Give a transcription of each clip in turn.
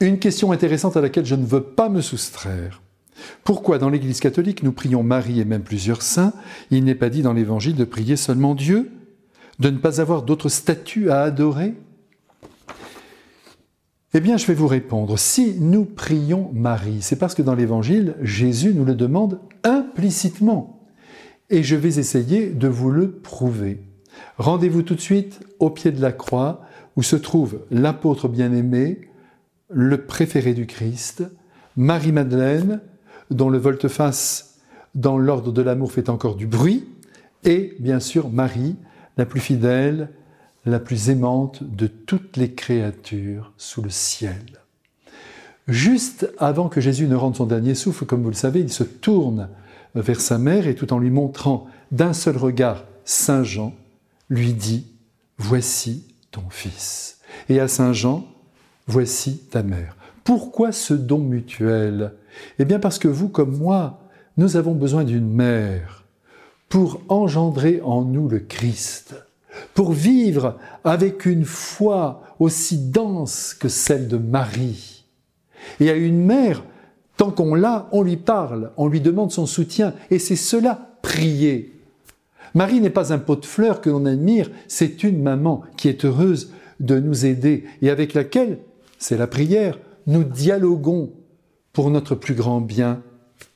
Une question intéressante à laquelle je ne veux pas me soustraire. Pourquoi dans l'Église catholique nous prions Marie et même plusieurs saints Il n'est pas dit dans l'Évangile de prier seulement Dieu De ne pas avoir d'autres statues à adorer? Eh bien, je vais vous répondre. Si nous prions Marie, c'est parce que dans l'Évangile, Jésus nous le demande implicitement. Et je vais essayer de vous le prouver. Rendez-vous tout de suite au pied de la croix où se trouve l'apôtre bien-aimé, le préféré du Christ, Marie-Madeleine, dont le volte-face dans l'ordre de l'amour fait encore du bruit, et bien sûr Marie, la plus fidèle, la plus aimante de toutes les créatures sous le ciel. Juste avant que Jésus ne rende son dernier souffle, comme vous le savez, il se tourne vers sa mère et tout en lui montrant d'un seul regard Saint Jean, lui dit, Voici ton fils. Et à Saint Jean, Voici ta mère. Pourquoi ce don mutuel? Eh bien parce que vous comme moi, nous avons besoin d'une mère pour engendrer en nous le Christ, pour vivre avec une foi aussi dense que celle de Marie. Et à une mère, tant qu'on l'a, on lui parle, on lui demande son soutien, et c'est cela, prier. Marie n'est pas un pot de fleurs que l'on admire, c'est une maman qui est heureuse de nous aider et avec laquelle, c'est la prière, nous dialoguons pour notre plus grand bien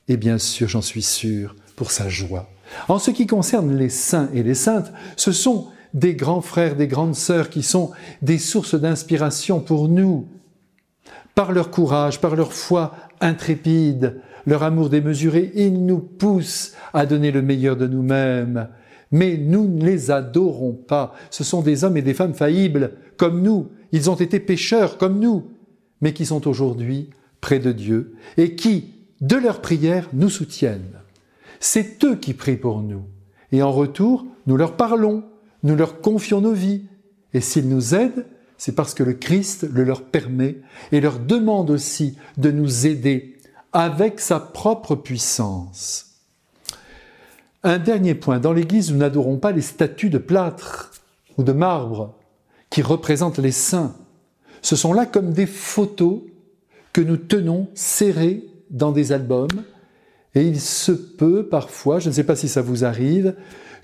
et bien sûr, j'en suis sûr, pour sa joie. En ce qui concerne les saints et les saintes, ce sont des grands frères, des grandes sœurs qui sont des sources d'inspiration pour nous. Par leur courage, par leur foi intrépide, leur amour démesuré, ils nous poussent à donner le meilleur de nous-mêmes. Mais nous ne les adorons pas. Ce sont des hommes et des femmes faillibles, comme nous. Ils ont été pécheurs, comme nous, mais qui sont aujourd'hui près de Dieu et qui, de leur prière, nous soutiennent. C'est eux qui prient pour nous. Et en retour, nous leur parlons, nous leur confions nos vies. Et s'ils nous aident, c'est parce que le Christ le leur permet et leur demande aussi de nous aider avec sa propre puissance. Un dernier point, dans l'Église, nous n'adorons pas les statues de plâtre ou de marbre qui représentent les saints. Ce sont là comme des photos que nous tenons serrées dans des albums et il se peut parfois, je ne sais pas si ça vous arrive,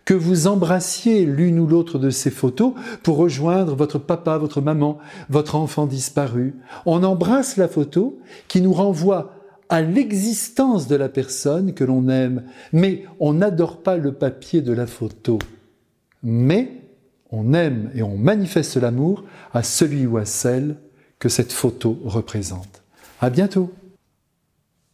que vous embrassiez l'une ou l'autre de ces photos pour rejoindre votre papa, votre maman, votre enfant disparu. On embrasse la photo qui nous renvoie à l'existence de la personne que l'on aime, mais on n'adore pas le papier de la photo. Mais on aime et on manifeste l'amour à celui ou à celle que cette photo représente. À bientôt!